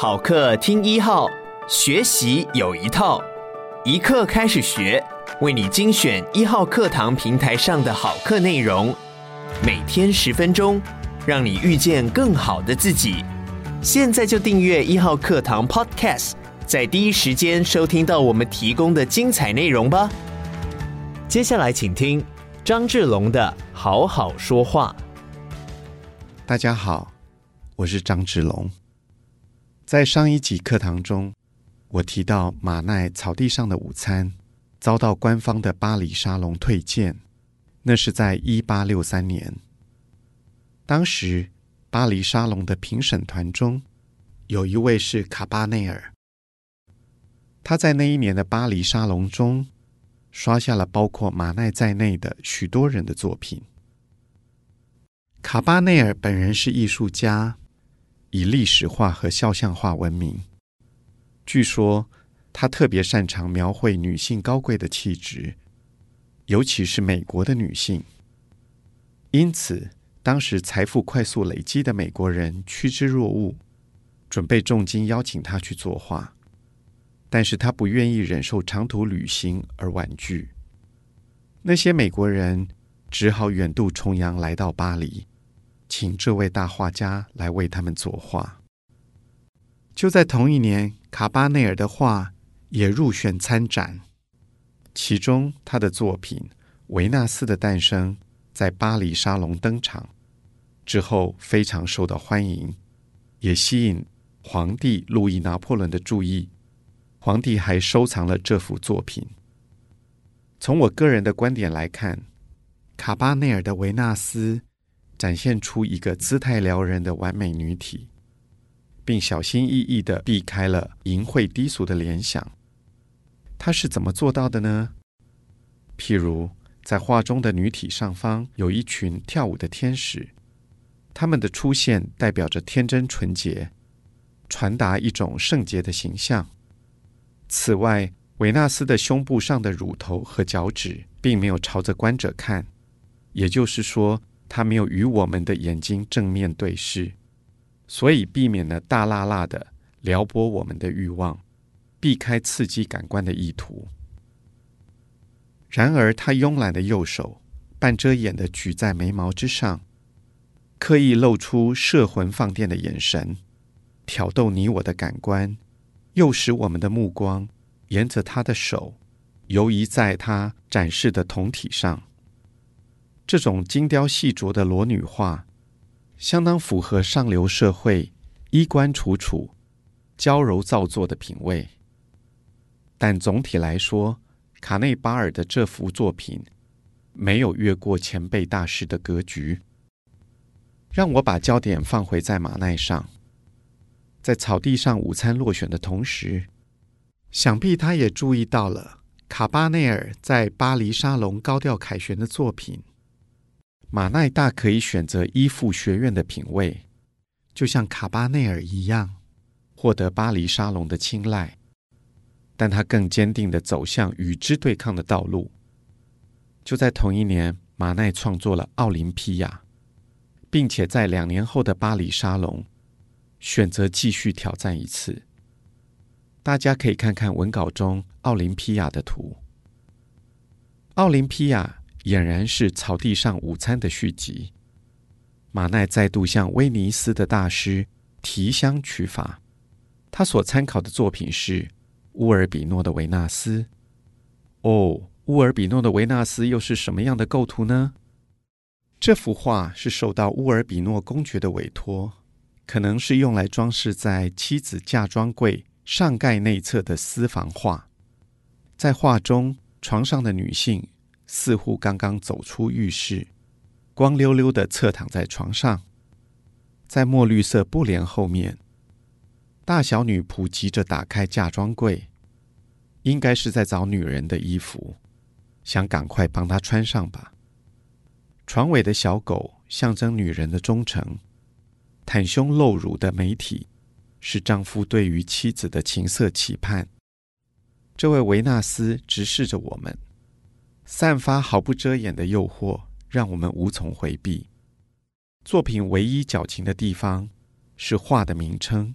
好课听一号，学习有一套，一课开始学，为你精选一号课堂平台上的好课内容，每天十分钟，让你遇见更好的自己。现在就订阅一号课堂 Podcast，在第一时间收听到我们提供的精彩内容吧。接下来请听张志龙的好好说话。大家好，我是张志龙。在上一集课堂中，我提到马奈草地上的午餐遭到官方的巴黎沙龙退件，那是在一八六三年。当时巴黎沙龙的评审团中有一位是卡巴内尔，他在那一年的巴黎沙龙中刷下了包括马奈在内的许多人的作品。卡巴内尔本人是艺术家。以历史画和肖像画闻名。据说他特别擅长描绘女性高贵的气质，尤其是美国的女性。因此，当时财富快速累积的美国人趋之若鹜，准备重金邀请他去作画。但是他不愿意忍受长途旅行而婉拒。那些美国人只好远渡重洋来到巴黎。请这位大画家来为他们作画。就在同一年，卡巴内尔的画也入选参展，其中他的作品《维纳斯的诞生》在巴黎沙龙登场之后，非常受到欢迎，也吸引皇帝路易拿破仑的注意。皇帝还收藏了这幅作品。从我个人的观点来看，卡巴内尔的维纳斯。展现出一个姿态撩人的完美女体，并小心翼翼地避开了淫秽低俗的联想。她是怎么做到的呢？譬如，在画中的女体上方有一群跳舞的天使，她们的出现代表着天真纯洁，传达一种圣洁的形象。此外，维纳斯的胸部上的乳头和脚趾并没有朝着观者看，也就是说，他没有与我们的眼睛正面对视，所以避免了大辣辣的撩拨我们的欲望，避开刺激感官的意图。然而，他慵懒的右手半遮掩的举在眉毛之上，刻意露出摄魂放电的眼神，挑逗你我的感官，诱使我们的目光沿着他的手游移在他展示的酮体上。这种精雕细琢的裸女画，相当符合上流社会衣冠楚楚、娇柔造作的品味。但总体来说，卡内巴尔的这幅作品没有越过前辈大师的格局。让我把焦点放回在马奈上，在草地上午餐落选的同时，想必他也注意到了卡巴内尔在巴黎沙龙高调凯旋的作品。马奈大可以选择依附学院的品味，就像卡巴内尔一样，获得巴黎沙龙的青睐。但他更坚定地走向与之对抗的道路。就在同一年，马奈创作了《奥林匹亚》，并且在两年后的巴黎沙龙选择继续挑战一次。大家可以看看文稿中奥林匹亚的图。奥林匹亚。俨然是草地上午餐的续集。马奈再度向威尼斯的大师提香取法，他所参考的作品是乌尔比诺的维纳斯。哦，乌尔比诺的维纳斯又是什么样的构图呢？这幅画是受到乌尔比诺公爵的委托，可能是用来装饰在妻子嫁妆柜上盖内侧的私房画。在画中，床上的女性。似乎刚刚走出浴室，光溜溜的侧躺在床上，在墨绿色布帘后面，大小女仆急着打开嫁妆柜，应该是在找女人的衣服，想赶快帮她穿上吧。床尾的小狗象征女人的忠诚，袒胸露乳的美体是丈夫对于妻子的情色期盼。这位维纳斯直视着我们。散发毫不遮掩的诱惑，让我们无从回避。作品唯一矫情的地方是画的名称，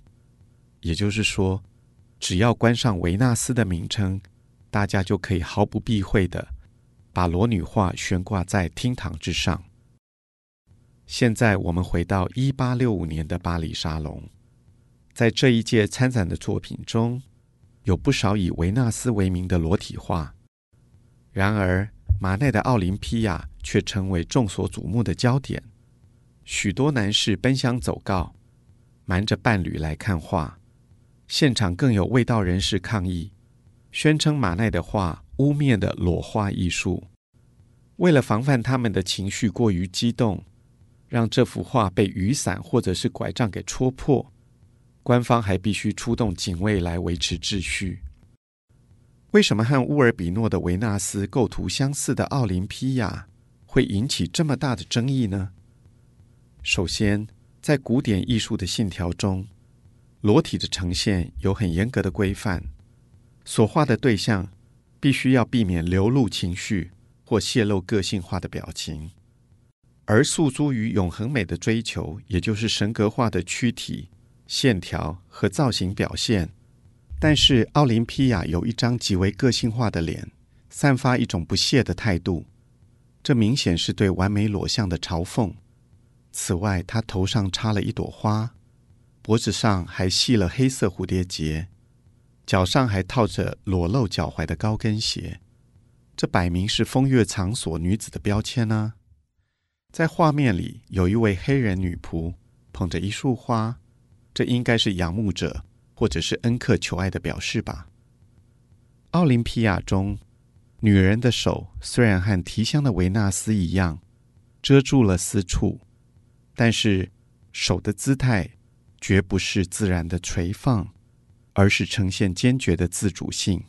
也就是说，只要关上维纳斯的名称，大家就可以毫不避讳地把裸女画悬挂在厅堂之上。现在我们回到一八六五年的巴黎沙龙，在这一届参展的作品中，有不少以维纳斯为名的裸体画。然而，马奈的《奥林匹亚》却成为众所瞩目的焦点，许多男士奔相走告，瞒着伴侣来看画。现场更有味道人士抗议，宣称马奈的画污蔑了裸画艺术。为了防范他们的情绪过于激动，让这幅画被雨伞或者是拐杖给戳破，官方还必须出动警卫来维持秩序。为什么和乌尔比诺的维纳斯构图相似的奥林匹亚会引起这么大的争议呢？首先，在古典艺术的信条中，裸体的呈现有很严格的规范，所画的对象必须要避免流露情绪或泄露个性化的表情，而诉诸于永恒美的追求，也就是神格化的躯体线条和造型表现。但是奥林匹亚有一张极为个性化的脸，散发一种不屑的态度，这明显是对完美裸相的嘲讽。此外，他头上插了一朵花，脖子上还系了黑色蝴蝶结，脚上还套着裸露脚踝的高跟鞋，这摆明是风月场所女子的标签呢、在画面里，有一位黑人女仆捧着一束花，这应该是仰慕者。或者是恩客求爱的表示吧。奥林匹亚中，女人的手虽然和提香的维纳斯一样遮住了私处，但是手的姿态绝不是自然的垂放，而是呈现坚决的自主性。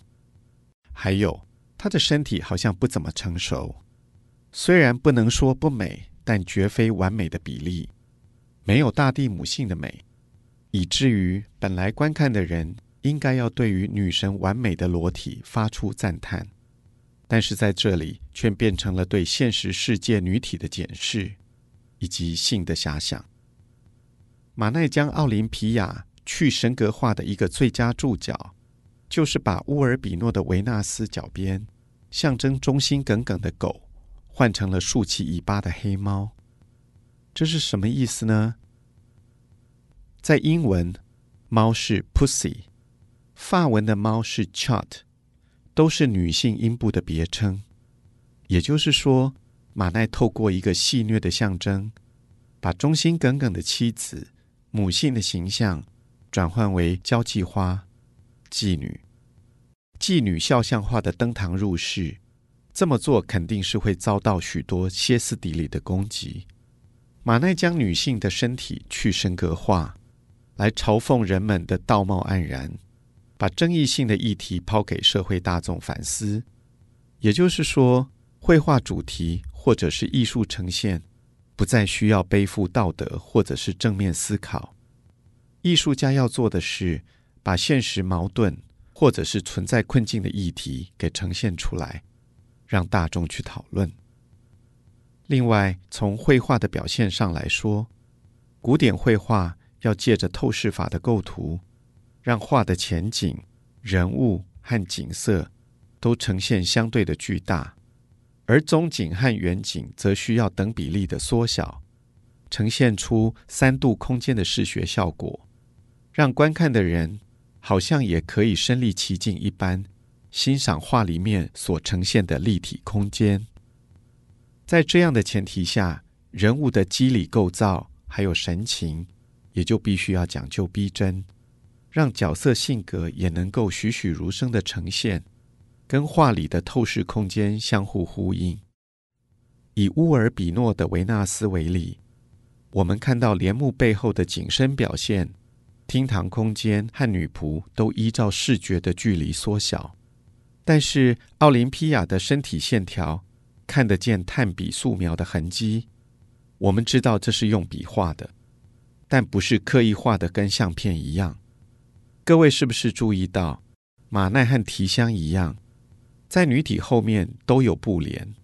还有，她的身体好像不怎么成熟，虽然不能说不美，但绝非完美的比例，没有大地母性的美。以至于本来观看的人应该要对于女神完美的裸体发出赞叹，但是在这里却变成了对现实世界女体的检视以及性的遐想。马奈将奥林匹亚去神格化的一个最佳注脚，就是把乌尔比诺的维纳斯脚边象征忠心耿耿的狗换成了竖起尾巴的黑猫。这是什么意思呢？在英文，猫是 pussy；法文的猫是 chat，都是女性阴部的别称。也就是说，马奈透过一个戏谑的象征，把忠心耿耿的妻子、母性的形象转换为交际花、妓女。妓女肖像化的登堂入室，这么做肯定是会遭到许多歇斯底里的攻击。马奈将女性的身体去神格化。来嘲讽人们的道貌岸然，把争议性的议题抛给社会大众反思。也就是说，绘画主题或者是艺术呈现，不再需要背负道德或者是正面思考。艺术家要做的是，把现实矛盾或者是存在困境的议题给呈现出来，让大众去讨论。另外，从绘画的表现上来说，古典绘画。要借着透视法的构图，让画的前景、人物和景色都呈现相对的巨大，而中景和远景则需要等比例的缩小，呈现出三度空间的视觉效果，让观看的人好像也可以身临其境一般，欣赏画里面所呈现的立体空间。在这样的前提下，人物的肌理构造还有神情。也就必须要讲究逼真，让角色性格也能够栩栩如生的呈现，跟画里的透视空间相互呼应。以乌尔比诺的维纳斯为例，我们看到帘幕背后的景深表现，厅堂空间和女仆都依照视觉的距离缩小，但是奥林匹亚的身体线条看得见炭笔素描的痕迹，我们知道这是用笔画的。但不是刻意画的跟相片一样。各位是不是注意到，马奈和提香一样，在女体后面都有布帘，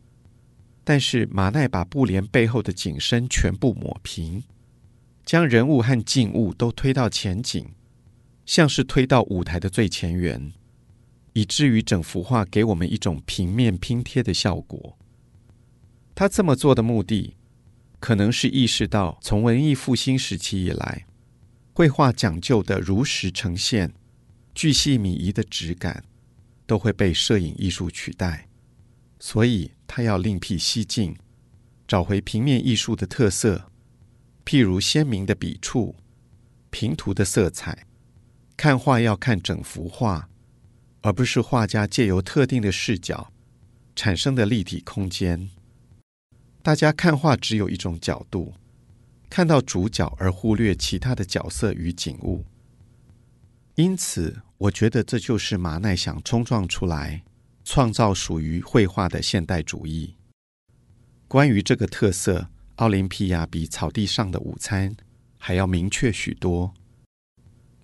但是马奈把布帘背后的景深全部抹平，将人物和静物都推到前景，像是推到舞台的最前缘，以至于整幅画给我们一种平面拼贴的效果。他这么做的目的，可能是意识到从文艺复兴时期以来，绘画讲究的如实呈现、巨细靡遗的质感，都会被摄影艺术取代，所以他要另辟蹊径，找回平面艺术的特色，譬如鲜明的笔触、平涂的色彩。看画要看整幅画，而不是画家借由特定的视角产生的立体空间。大家看画只有一种角度，看到主角而忽略其他的角色与景物。因此，我觉得这就是马奈想冲撞出来、创造属于绘画的现代主义。关于这个特色，奥林匹亚比草地上的午餐还要明确许多。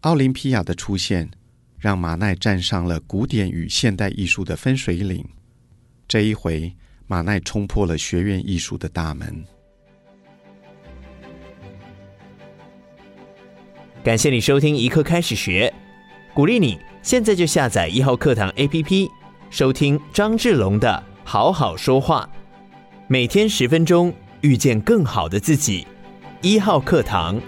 奥林匹亚的出现，让马奈站上了古典与现代艺术的分水岭。这一回，马奈冲破了学院艺术的大门。感谢你收听一课开始学，鼓励你现在就下载一号课堂 APP，收听张志龙的好好说话，每天十分钟，遇见更好的自己。一号课堂。